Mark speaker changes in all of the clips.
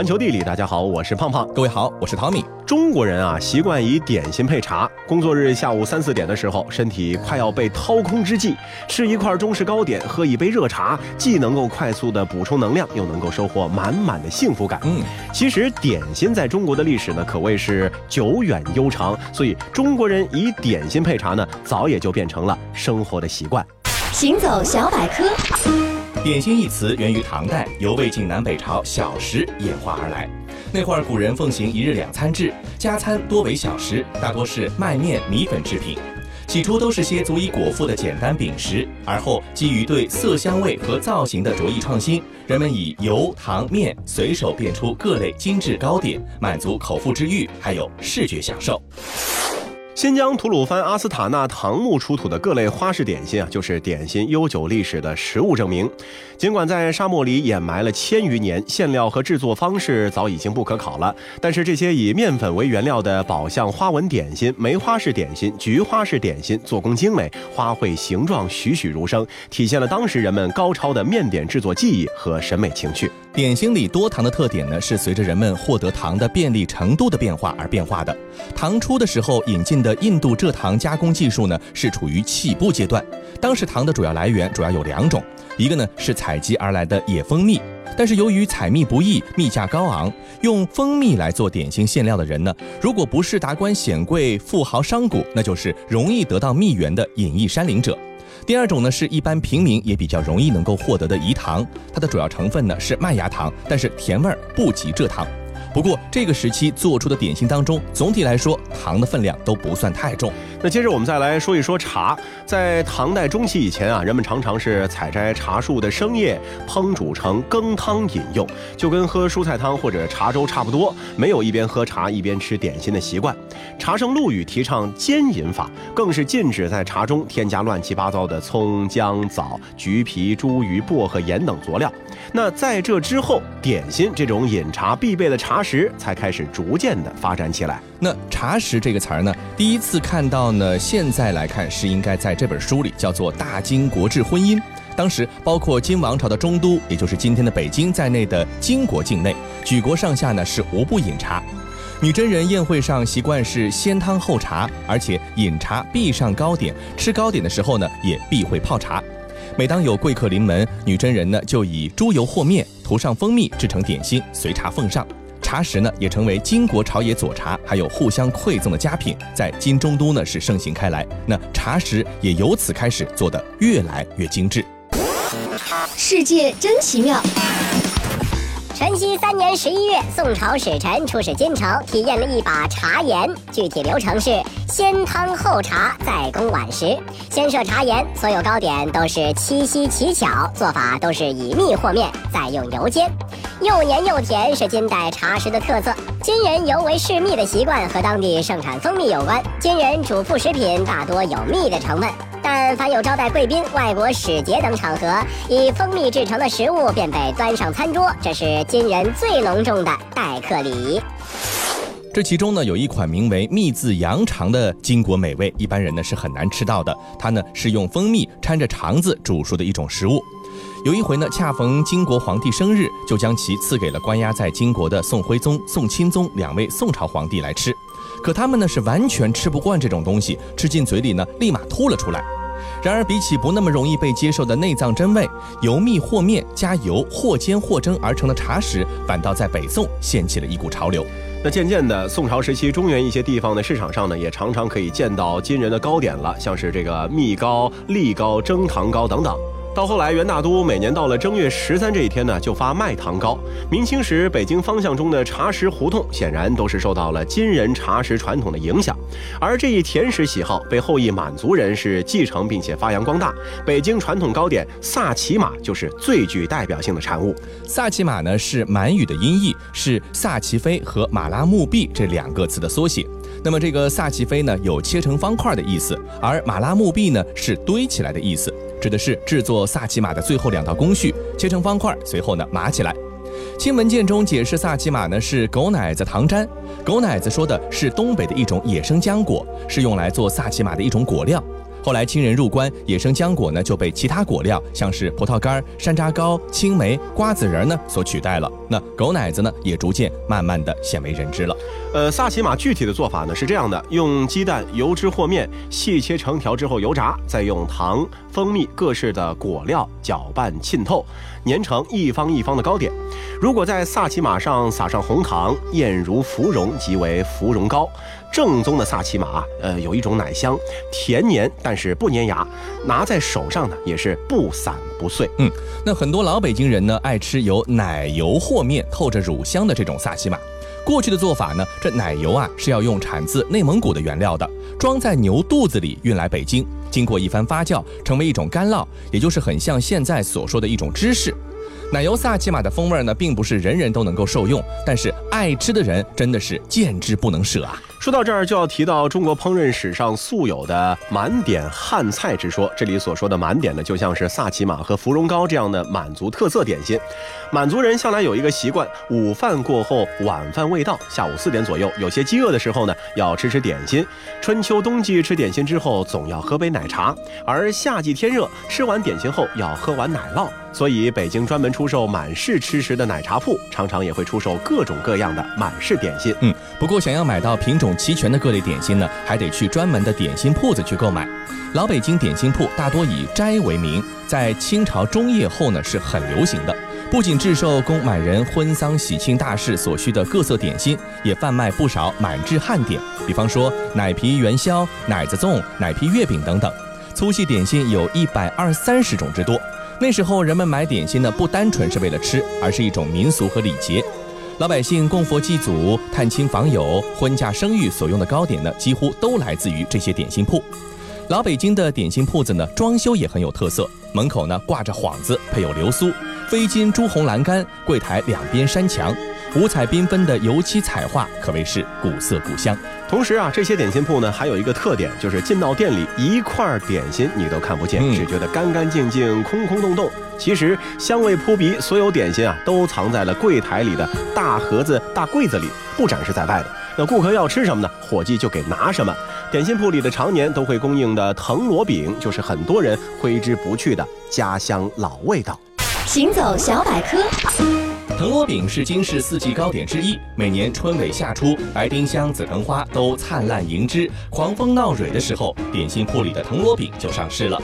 Speaker 1: 环球地理，大家好，我是胖胖。
Speaker 2: 各位好，我是汤米。
Speaker 1: 中国人啊，习惯以点心配茶。工作日下午三四点的时候，身体快要被掏空之际，吃一块中式糕点，喝一杯热茶，既能够快速的补充能量，又能够收获满满的幸福感。嗯，其实点心在中国的历史呢，可谓是久远悠长，所以中国人以点心配茶呢，早也就变成了生活的习惯。
Speaker 3: 行走小百科，
Speaker 2: 点心一词源于唐代，由魏晋南北朝小食演化而来。那会儿古人奉行一日两餐制，加餐多为小食，大多是麦面、米粉制品。起初都是些足以果腹的简单饼食，而后基于对色香味和造型的着意创新，人们以油、糖、面随手变出各类精致糕点，满足口腹之欲，还有视觉享受。
Speaker 1: 新疆吐鲁番阿斯塔纳唐墓出土的各类花式点心啊，就是点心悠久历史的实物证明。尽管在沙漠里掩埋了千余年，馅料和制作方式早已经不可考了，但是这些以面粉为原料的宝相花纹点心、梅花式点心、菊花式点心，做工精美，花卉形状栩栩如生，体现了当时人们高超的面点制作技艺和审美情趣。
Speaker 2: 点心里多糖的特点呢，是随着人们获得糖的便利程度的变化而变化的。唐初的时候引进的印度蔗糖加工技术呢，是处于起步阶段。当时糖的主要来源主要有两种，一个呢是采集而来的野蜂蜜，但是由于采蜜不易，蜜价高昂，用蜂蜜来做点心馅料的人呢，如果不是达官显贵、富豪商贾，那就是容易得到蜜源的隐逸山林者。第二种呢，是一般平民也比较容易能够获得的饴糖，它的主要成分呢是麦芽糖，但是甜味儿不及蔗糖。不过这个时期做出的点心当中，总体来说糖的分量都不算太重。
Speaker 1: 那接着我们再来说一说茶，在唐代中期以前啊，人们常常是采摘茶树的生叶，烹煮成羹汤饮用，就跟喝蔬菜汤或者茶粥差不多，没有一边喝茶一边吃点心的习惯。茶圣陆羽提倡煎饮法，更是禁止在茶中添加乱七八糟的葱、姜、枣、橘皮、茱萸、薄荷、盐等佐料。那在这之后，点心这种饮茶必备的茶食才开始逐渐的发展起来。
Speaker 2: 那茶食这个词儿呢，第一次看到呢，现在来看是应该在这本书里，叫做《大金国志婚姻》。当时包括金王朝的中都，也就是今天的北京在内的金国境内，举国上下呢是无不饮茶。女真人宴会上习惯是先汤后茶，而且饮茶必上糕点，吃糕点的时候呢也必会泡茶。每当有贵客临门，女真人呢就以猪油和面，涂上蜂蜜制成点心，随茶奉上。茶食呢也成为金国朝野佐茶，还有互相馈赠的佳品，在金中都呢是盛行开来。那茶食也由此开始做的越来越精致。
Speaker 3: 世界真奇妙。
Speaker 4: 淳熙三年十一月，宋朝使臣出使金城，体验了一把茶盐。具体流程是先汤后茶，再供晚食。先设茶盐，所有糕点都是七夕奇巧，做法都是以蜜和面，再用油煎。又黏又甜是金代茶食的特色。金人尤为嗜蜜的习惯和当地盛产蜂蜜有关。金人主副食品大多有蜜的成分。但凡有招待贵宾、外国使节等场合，以蜂蜜制成的食物便被端上餐桌，这是金人最隆重的待客礼仪。
Speaker 2: 这其中呢，有一款名为“蜜字羊肠”的金国美味，一般人呢是很难吃到的。它呢是用蜂蜜掺着肠子煮熟的一种食物。有一回呢，恰逢金国皇帝生日，就将其赐给了关押在金国的宋徽宗、宋钦宗两位宋朝皇帝来吃。可他们呢是完全吃不惯这种东西，吃进嘴里呢立马吐了出来。然而比起不那么容易被接受的内脏真味，油蜜和面加油或煎或蒸而成的茶食，反倒在北宋掀起了一股潮流。
Speaker 1: 那渐渐的，宋朝时期中原一些地方的市场上呢，也常常可以见到金人的糕点了，像是这个蜜糕、栗糕、蒸糖糕等等。到后来，元大都每年到了正月十三这一天呢，就发麦糖糕。明清时，北京方向中的茶食胡同，显然都是受到了金人茶食传统的影响。而这一甜食喜好被后裔满族人士继承并且发扬光大。北京传统糕点萨其马就是最具代表性的产物。
Speaker 2: 萨其马呢是满语的音译，是萨其菲和马拉木币这两个词的缩写。那么这个萨其菲呢有切成方块的意思，而马拉木币呢是堆起来的意思。指的是制作萨其马的最后两道工序：切成方块，随后呢码起来。清文件中解释萨其马呢是狗奶子糖粘，狗奶子说的是东北的一种野生浆果，是用来做萨其马的一种果料。后来清人入关，野生浆果呢就被其他果料，像是葡萄干、山楂糕、青梅、瓜子仁呢所取代了。那狗奶子呢也逐渐慢慢的鲜为人知了。
Speaker 1: 呃，萨琪玛具体的做法呢是这样的：用鸡蛋、油脂和面细切成条之后油炸，再用糖、蜂蜜各式的果料搅拌浸透，粘成一方一方的糕点。如果在萨琪玛上撒上红糖，艳如芙蓉，即为芙蓉糕。正宗的萨琪玛，呃，有一种奶香，甜黏，但是不粘牙，拿在手上呢也是不散不碎。
Speaker 2: 嗯，那很多老北京人呢爱吃有奶油和面、透着乳香的这种萨琪玛。过去的做法呢，这奶油啊是要用产自内蒙古的原料的，装在牛肚子里运来北京，经过一番发酵，成为一种干酪，也就是很像现在所说的一种芝士。奶油萨琪玛的风味呢，并不是人人都能够受用，但是爱吃的人真的是见之不能舍啊。
Speaker 1: 说到这儿，就要提到中国烹饪史上素有的满点汉菜之说。这里所说的满点呢，就像是萨琪玛和芙蓉糕这样的满族特色点心。满族人向来有一个习惯，午饭过后，晚饭未到，下午四点左右，有些饥饿的时候呢，要吃吃点心。春秋冬季吃点心之后，总要喝杯奶茶；而夏季天热，吃完点心后要喝碗奶酪。所以，北京专门出售满式吃食的奶茶铺，常常也会出售各种各样的满式点心。
Speaker 2: 嗯，不过想要买到品种齐全的各类点心呢，还得去专门的点心铺子去购买。老北京点心铺大多以斋为名，在清朝中叶后呢是很流行的。不仅制售供满人婚丧喜庆大事所需的各色点心，也贩卖不少满制汉点，比方说奶皮元宵、奶子粽、奶皮月饼等等。粗细点心有一百二三十种之多。那时候人们买点心呢，不单纯是为了吃，而是一种民俗和礼节。老百姓供佛祭祖、探亲访友、婚嫁生育所用的糕点呢，几乎都来自于这些点心铺。老北京的点心铺子呢，装修也很有特色，门口呢挂着幌子，配有流苏、飞金朱红栏杆，柜台两边山墙。五彩缤纷的油漆彩画可谓是古色古香。
Speaker 1: 同时啊，这些点心铺呢还有一个特点，就是进到店里一块点心你都看不见，只觉得干干净净、空空洞洞。其实香味扑鼻，所有点心啊都藏在了柜台里的大盒子、大柜子里，不展示在外的。那顾客要吃什么呢？伙计就给拿什么。点心铺里的常年都会供应的藤萝饼，就是很多人挥之不去的家乡老味道。
Speaker 3: 行走小百科。
Speaker 2: 藤萝饼是京市四季糕点之一，每年春尾夏初，白丁香、紫藤花都灿烂迎枝，狂风闹蕊的时候，点心铺里的藤萝饼就上市了。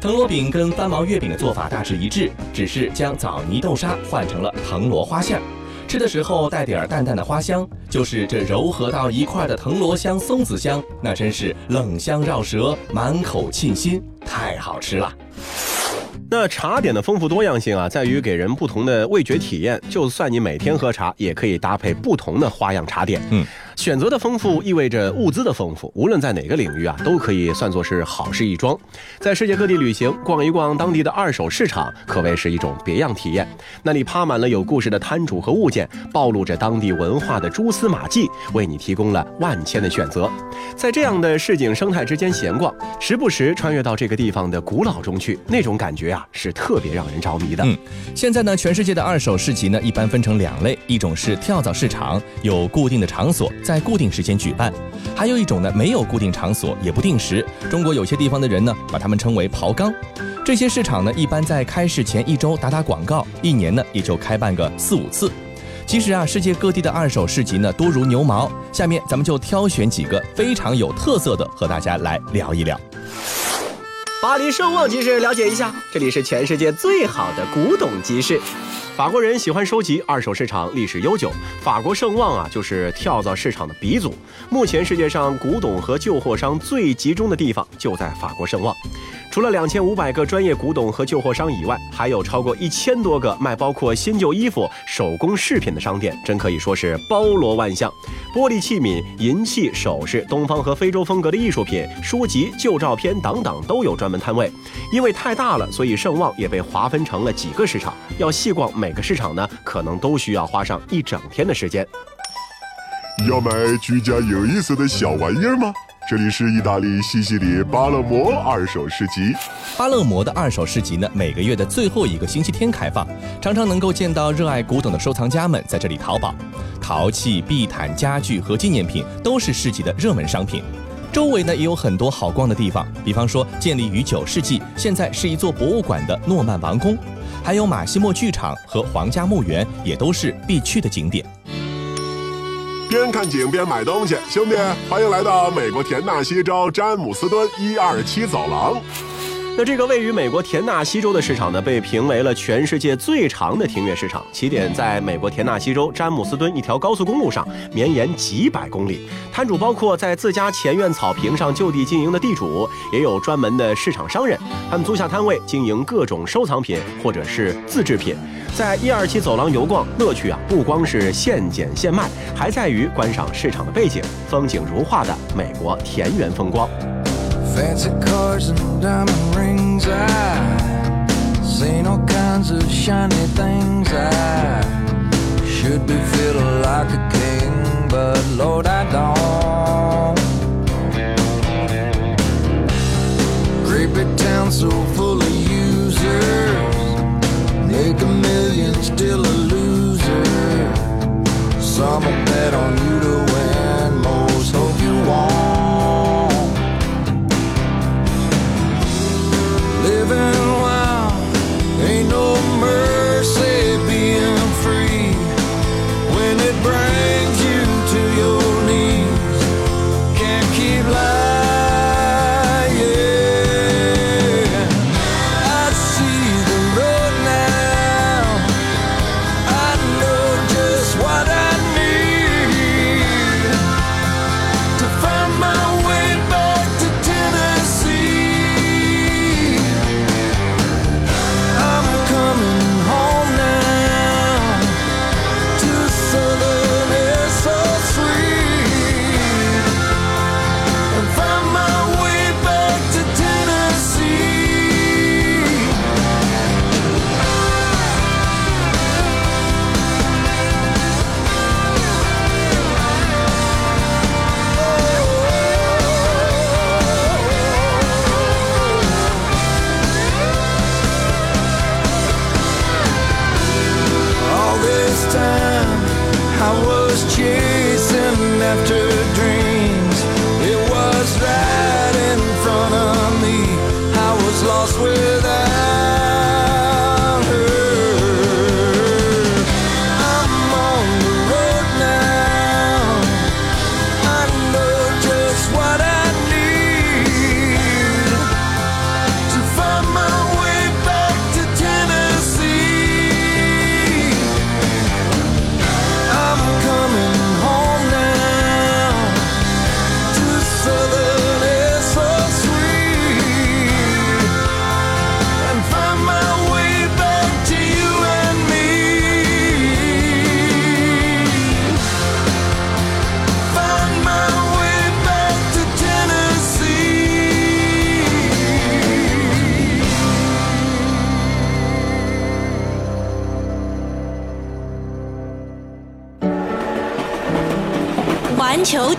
Speaker 2: 藤萝饼跟翻毛月饼的做法大致一致，只是将枣泥豆沙换成了藤萝花馅儿，吃的时候带点淡淡的花香，就是这柔和到一块的藤萝香、松子香，那真是冷香绕舌，满口沁心，太好吃了。
Speaker 1: 那茶点的丰富多样性啊，在于给人不同的味觉体验。就算你每天喝茶，也可以搭配不同的花样茶点。嗯。选择的丰富意味着物资的丰富，无论在哪个领域啊，都可以算作是好事一桩。在世界各地旅行，逛一逛当地的二手市场，可谓是一种别样体验。那里趴满了有故事的摊主和物件，暴露着当地文化的蛛丝马迹，为你提供了万千的选择。在这样的市井生态之间闲逛，时不时穿越到这个地方的古老中去，那种感觉啊，是特别让人着迷的。
Speaker 2: 现在呢，全世界的二手市集呢，一般分成两类，一种是跳蚤市场，有固定的场所。在固定时间举办，还有一种呢，没有固定场所，也不定时。中国有些地方的人呢，把它们称为刨缸。这些市场呢，一般在开市前一周打打广告，一年呢也就开办个四五次。其实啊，世界各地的二手市集呢，多如牛毛。下面咱们就挑选几个非常有特色的，和大家来聊一聊。
Speaker 1: 巴黎圣旺集市，了解一下，这里是全世界最好的古董集市。法国人喜欢收集二手市场，历史悠久。法国盛旺啊，就是跳蚤市场的鼻祖。目前世界上古董和旧货商最集中的地方就在法国盛旺。除了两千五百个专业古董和旧货商以外，还有超过一千多个卖包括新旧衣服、手工饰品的商店，真可以说是包罗万象。玻璃器皿、银器、首饰、东方和非洲风格的艺术品、书籍、旧照片等等都有专门摊位。因为太大了，所以盛旺也被划分成了几个市场。要细逛每个市场呢，可能都需要花上一整天的时间。
Speaker 5: 要买居家有意思的小玩意儿吗？这里是意大利西西里巴勒摩二手市集。
Speaker 2: 巴勒摩的二手市集呢，每个月的最后一个星期天开放，常常能够见到热爱古董的收藏家们在这里淘宝。陶器、地毯、家具和纪念品都是市集的热门商品。周围呢也有很多好逛的地方，比方说建立于九世纪，现在是一座博物馆的诺曼王宫，还有马西莫剧场和皇家墓园，也都是必去的景点。
Speaker 5: 边看景边买东西，兄弟，欢迎来到美国田纳西州詹姆斯敦一二七走廊。
Speaker 1: 那这个位于美国田纳西州的市场呢，被评为了全世界最长的庭院市场。起点在美国田纳西州詹姆斯敦一条高速公路上，绵延几百公里。摊主包括在自家前院草坪上就地经营的地主，也有专门的市场商人，他们租下摊位经营各种收藏品或者是自制品。在一二七走廊游逛，乐趣啊不光是现捡现卖，还在于观赏市场的背景，风景如画的美国田园风光。
Speaker 6: Fancy cars and diamond rings. I seen all kinds of shiny things. I should be feeling like a king, but Lord, I don't. Creepy town so full of users.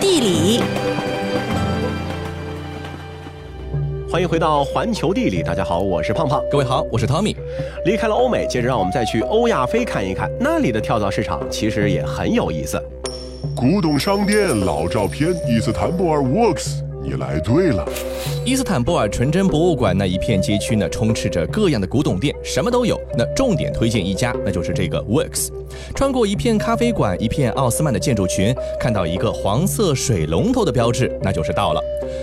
Speaker 7: 地理，
Speaker 1: 欢迎回到环球地理，大家好，我是胖胖。
Speaker 2: 各位好，我是 Tommy。
Speaker 1: 离开了欧美，接着让我们再去欧亚非看一看，那里的跳蚤市场其实也很有意思。
Speaker 5: 古董商店、老照片，伊斯坦布尔 Works，你来对了。
Speaker 2: 伊斯坦布尔纯真博物馆那一片街区呢，充斥着各样的古董店，什么都有。那重点推荐一家，那就是这个 Works。穿过一片咖啡馆，一片奥斯曼的建筑群，看到一个黄色水龙头的标志，那就是到了。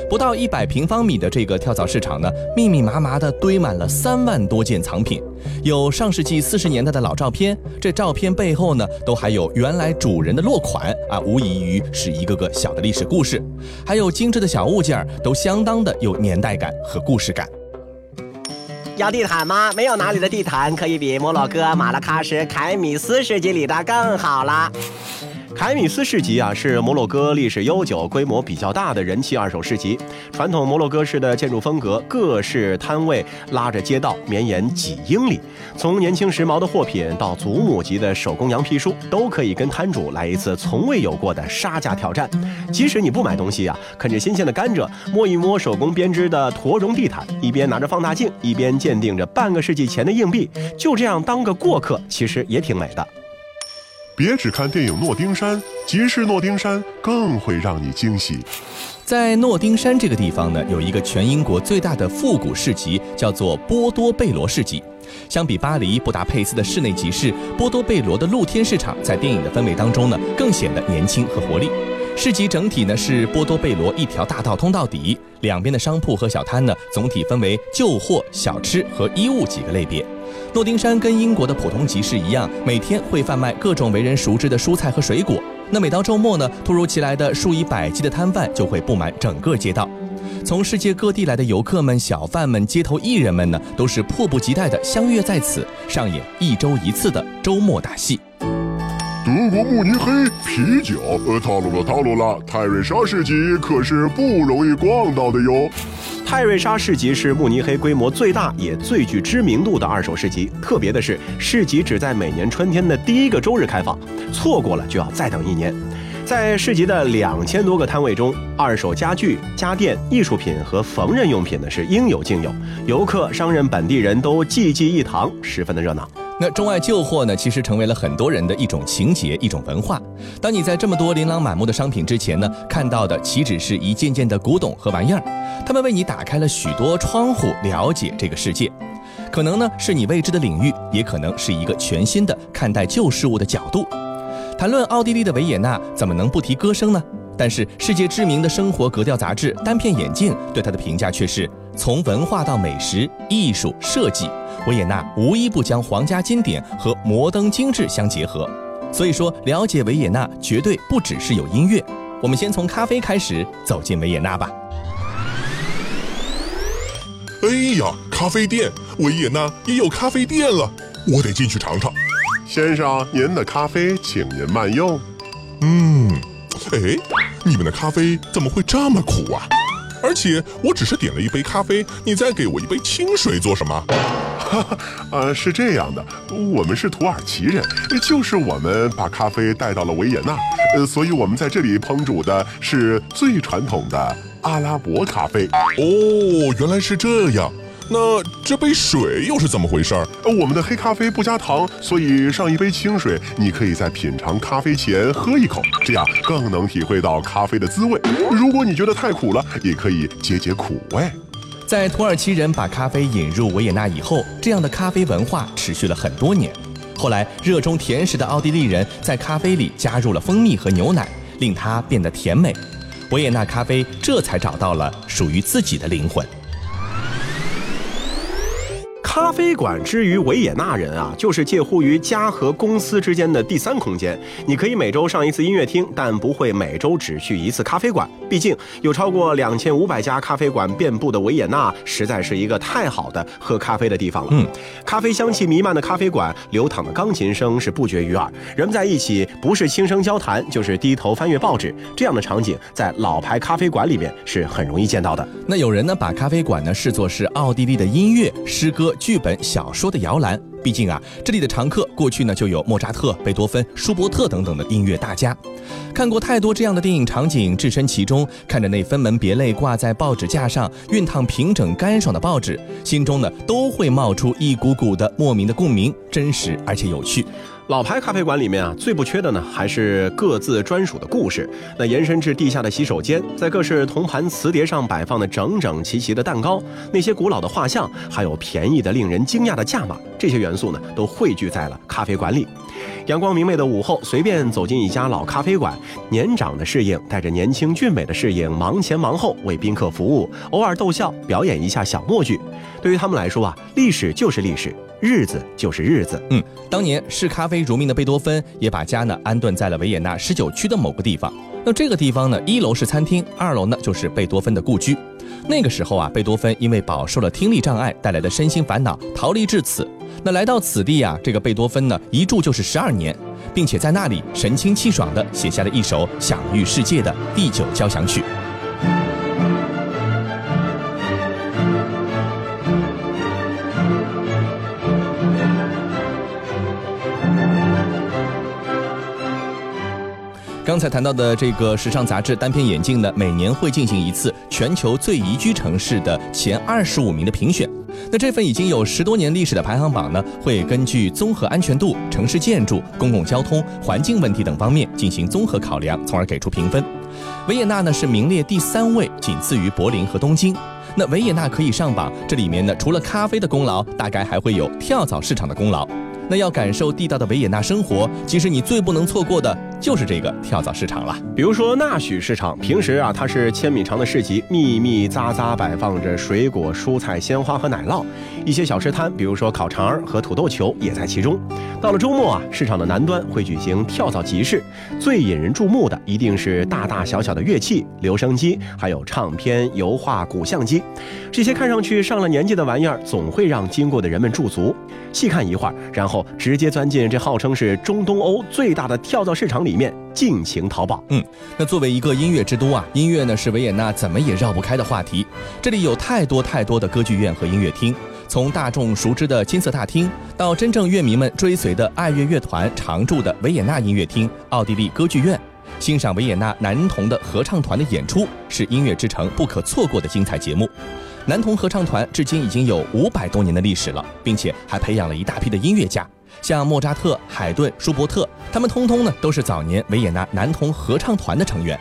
Speaker 2: 不到一百平方米的这个跳蚤市场呢，密密麻麻的堆满了三万多件藏品，有上世纪四十年代的老照片，这照片背后呢，都还有原来主人的落款啊，无异于是一个个小的历史故事。还有精致的小物件，都相当的有年代感和故事感。
Speaker 8: 要地毯吗？没有哪里的地毯可以比摩洛哥马拉喀什凯米斯市集里的更好啦。
Speaker 1: 凯米斯市集啊，是摩洛哥历史悠久、规模比较大的人气二手市集。传统摩洛哥式的建筑风格，各式摊位拉着街道，绵延几英里。从年轻时髦的货品到祖母级的手工羊皮书，都可以跟摊主来一次从未有过的杀价挑战。即使你不买东西啊，啃着新鲜的甘蔗，摸一摸手工编织的驼绒地毯，一边拿着放大镜，一边鉴定着半个世纪前的硬币，就这样当个过客，其实也挺美的。
Speaker 5: 别只看电影《诺丁山》，即使诺丁山更会让你惊喜。
Speaker 2: 在诺丁山这个地方呢，有一个全英国最大的复古市集，叫做波多贝罗市集。相比巴黎、布达佩斯的室内集市，波多贝罗的露天市场在电影的氛围当中呢，更显得年轻和活力。市集整体呢是波多贝罗一条大道通到底，两边的商铺和小摊呢，总体分为旧货、小吃和衣物几个类别。诺丁山跟英国的普通集市一样，每天会贩卖各种为人熟知的蔬菜和水果。那每到周末呢，突如其来的数以百计的摊贩就会布满整个街道。从世界各地来的游客们、小贩们、街头艺人们呢，都是迫不及待地相约在此上演一周一次的周末大戏。
Speaker 5: 德国慕尼黑啤酒，呃，套路了套路了。泰瑞莎市集可是不容易逛到的哟。
Speaker 1: 泰瑞莎市集是慕尼黑规模最大也最具知名度的二手市集。特别的是，市集只在每年春天的第一个周日开放，错过了就要再等一年。在市集的两千多个摊位中，二手家具、家电、艺术品和缝纫用品呢是应有尽有，游客、商人、本地人都济济一堂，十分的热闹。
Speaker 2: 那中外旧货呢，其实成为了很多人的一种情节、一种文化。当你在这么多琳琅满目的商品之前呢，看到的岂止是一件件的古董和玩意儿，他们为你打开了许多窗户，了解这个世界。可能呢是你未知的领域，也可能是一个全新的看待旧事物的角度。谈论奥地利的维也纳，怎么能不提歌声呢？但是世界知名的生活格调杂志《单片眼镜》对它的评价却是：从文化到美食、艺术、设计，维也纳无一不将皇家经典和摩登精致相结合。所以说，了解维也纳绝对不只是有音乐。我们先从咖啡开始走进维也纳吧。
Speaker 5: 哎呀，咖啡店，维也纳也有咖啡店了，我得进去尝尝。先生，您的咖啡，请您慢用。嗯，哎，你们的咖啡怎么会这么苦啊？而且我只是点了一杯咖啡，你再给我一杯清水做什么？哈哈，呃，是这样的，我们是土耳其人，就是我们把咖啡带到了维也纳，呃，所以我们在这里烹煮的是最传统的阿拉伯咖啡。哦，原来是这样。那这杯水又是怎么回事儿？我们的黑咖啡不加糖，所以上一杯清水，你可以在品尝咖啡前喝一口，这样更能体会到咖啡的滋味。如果你觉得太苦了，也可以解解苦味。
Speaker 2: 在土耳其人把咖啡引入维也纳以后，这样的咖啡文化持续了很多年。后来，热衷甜食的奥地利人在咖啡里加入了蜂蜜和牛奶，令它变得甜美。维也纳咖啡这才找到了属于自己的灵魂。
Speaker 1: 咖啡馆之于维也纳人啊，就是介乎于家和公司之间的第三空间。你可以每周上一次音乐厅，但不会每周只去一次咖啡馆。毕竟有超过两千五百家咖啡馆遍布的维也纳，实在是一个太好的喝咖啡的地方了。嗯，咖啡香气弥漫的咖啡馆，流淌的钢琴声是不绝于耳。人们在一起，不是轻声交谈，就是低头翻阅报纸。这样的场景在老牌咖啡馆里面是很容易见到的。
Speaker 2: 那有人呢，把咖啡馆呢视作是奥地利的音乐、诗歌。剧本、小说的摇篮，毕竟啊，这里的常客过去呢就有莫扎特、贝多芬、舒伯特等等的音乐大家。看过太多这样的电影场景，置身其中，看着那分门别类挂在报纸架上、熨烫平整干爽的报纸，心中呢都会冒出一股股的莫名的共鸣，真实而且有趣。
Speaker 1: 老牌咖啡馆里面啊，最不缺的呢，还是各自专属的故事。那延伸至地下的洗手间，在各式铜盘瓷碟上摆放的整整齐齐的蛋糕，那些古老的画像，还有便宜的令人惊讶的价码，这些元素呢，都汇聚在了咖啡馆里。阳光明媚的午后，随便走进一家老咖啡馆，年长的侍应带着年轻俊美的侍应，忙前忙后为宾客服务，偶尔逗笑，表演一下小默剧。对于他们来说啊，历史就是历史。日子就是日子。
Speaker 2: 嗯，当年视咖啡如命的贝多芬也把家呢安顿在了维也纳十九区的某个地方。那这个地方呢，一楼是餐厅，二楼呢就是贝多芬的故居。那个时候啊，贝多芬因为饱受了听力障碍带来的身心烦恼，逃离至此。那来到此地啊，这个贝多芬呢一住就是十二年，并且在那里神清气爽地写下了一首享誉世界的第九交响曲。刚才谈到的这个时尚杂志《单片眼镜》呢，每年会进行一次全球最宜居城市的前二十五名的评选。那这份已经有十多年历史的排行榜呢，会根据综合安全度、城市建筑、公共交通、环境问题等方面进行综合考量，从而给出评分。维也纳呢是名列第三位，仅次于柏林和东京。那维也纳可以上榜，这里面呢除了咖啡的功劳，大概还会有跳蚤市场的功劳。那要感受地道的维也纳生活，其实你最不能错过的就是这个跳蚤市场了。
Speaker 1: 比如说纳许市场，平时啊它是千米长的市集，密密匝匝摆放着水果、蔬菜、鲜花和奶酪，一些小吃摊，比如说烤肠儿和土豆球也在其中。到了周末啊，市场的南端会举行跳蚤集市，最引人注目的一定是大大小小的乐器、留声机，还有唱片、油画、鼓相机，这些看上去上了年纪的玩意儿，总会让经过的人们驻足，细看一会儿，然后直接钻进这号称是中东欧最大的跳蚤市场里里面尽情淘宝。
Speaker 2: 嗯，那作为一个音乐之都啊，音乐呢是维也纳怎么也绕不开的话题。这里有太多太多的歌剧院和音乐厅，从大众熟知的金色大厅，到真正乐迷们追随的爱乐乐团常驻的维也纳音乐厅、奥地利歌剧院，欣赏维也纳男童的合唱团的演出，是音乐之城不可错过的精彩节目。男童合唱团至今已经有五百多年的历史了，并且还培养了一大批的音乐家，像莫扎特、海顿、舒伯特，他们通通呢都是早年维也纳男童合唱团的成员。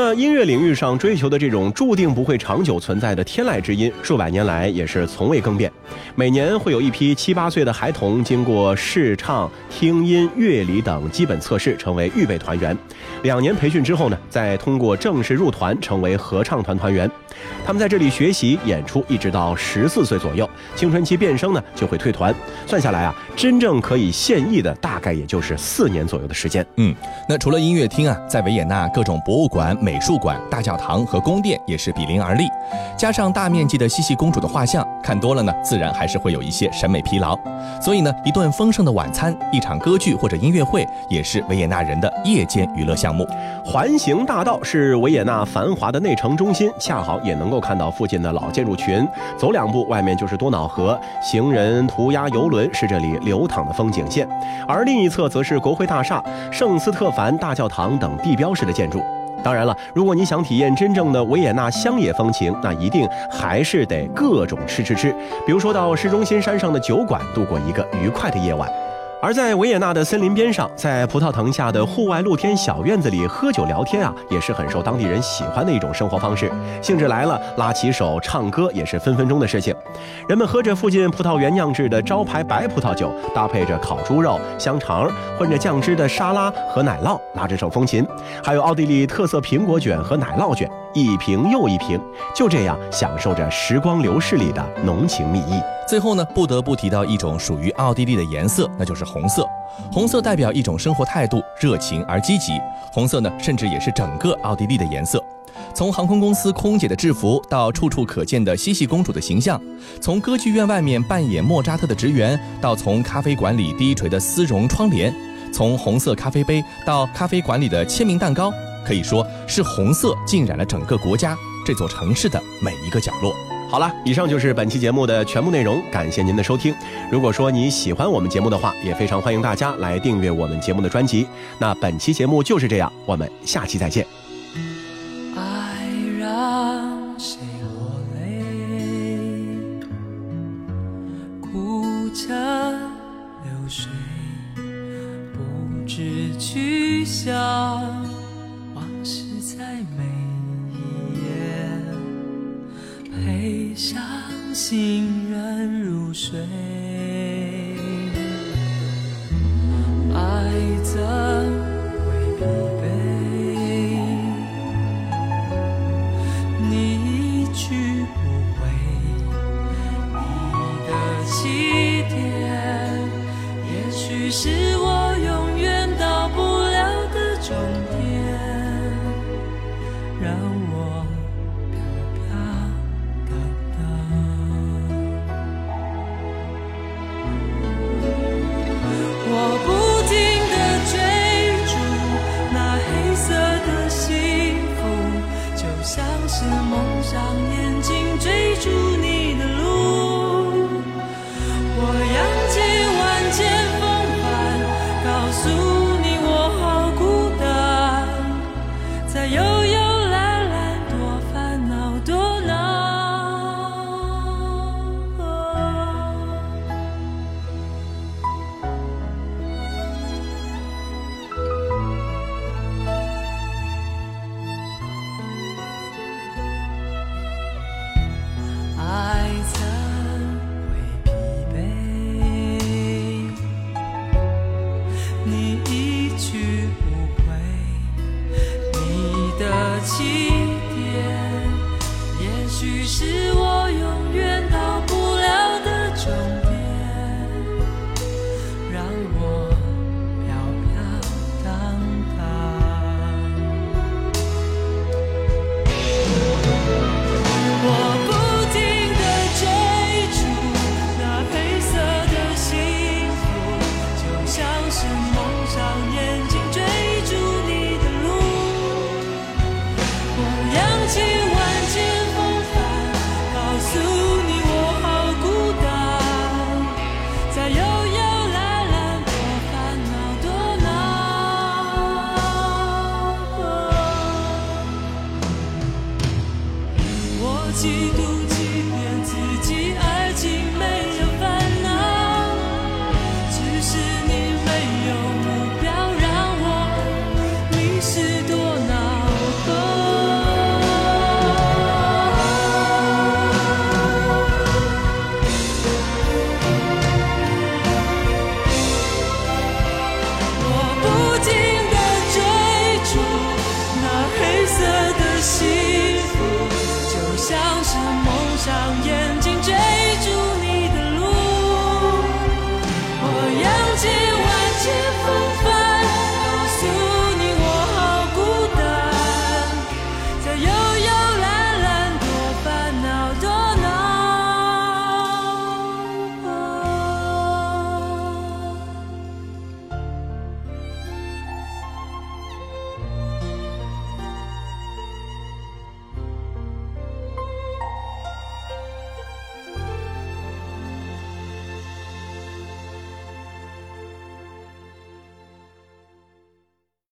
Speaker 1: 那音乐领域上追求的这种注定不会长久存在的天籁之音，数百年来也是从未更变。每年会有一批七八岁的孩童经过视唱、听音、乐理等基本测试，成为预备团员。两年培训之后呢，再通过正式入团，成为合唱团团员。他们在这里学习演出，一直到十四岁左右，青春期变声呢就会退团。算下来啊，真正可以现役的大概也就是四年左右的时间。
Speaker 2: 嗯，那除了音乐厅啊，在维也纳各种博物馆、美术馆、大教堂和宫殿也是比邻而立，加上大面积的茜茜公主的画像，看多了呢，自然还是会有一些审美疲劳。所以呢，一顿丰盛的晚餐，一场歌剧或者音乐会，也是维也纳人的夜间娱乐项目。
Speaker 1: 环形大道是维也纳繁华的内城中心，恰好也能够看到附近的老建筑群。走两步，外面就是多瑙河，行人、涂鸦、游轮是这里流淌的风景线。而另一侧则是国会大厦、圣斯特凡大教堂等地标式的建筑。当然了，如果你想体验真正的维也纳乡野风情，那一定还是得各种吃吃吃。比如说到市中心山上的酒馆，度过一个愉快的夜晚。而在维也纳的森林边上，在葡萄藤下的户外露天小院子里喝酒聊天啊，也是很受当地人喜欢的一种生活方式。兴致来了，拉起手唱歌也是分分钟的事情。人们喝着附近葡萄园酿制的招牌白葡萄酒，搭配着烤猪肉、香肠，混着酱汁的沙拉和奶酪，拉着手风琴，还有奥地利特色苹果卷和奶酪卷，一瓶又一瓶，就这样享受着时光流逝里的浓情蜜意。
Speaker 2: 最后呢，不得不提到一种属于奥地利的颜色，那就是红色。红色代表一种生活态度，热情而积极。红色呢，甚至也是整个奥地利的颜色。从航空公司空姐的制服到处处可见的茜茜公主的形象，从歌剧院外面扮演莫扎特的职员，到从咖啡馆里低垂的丝绒窗帘，从红色咖啡杯到咖啡馆里的签名蛋糕，可以说是红色浸染了整个国家这座城市的每一个角落。
Speaker 1: 好了，以上就是本期节目的全部内容，感谢您的收听。如果说你喜欢我们节目的话，也非常欢迎大家来订阅我们节目的专辑。那本期节目就是这样，我们下期再见。
Speaker 9: 爱让谁落泪？孤流水，不知去向，伤心人入睡。爱告诉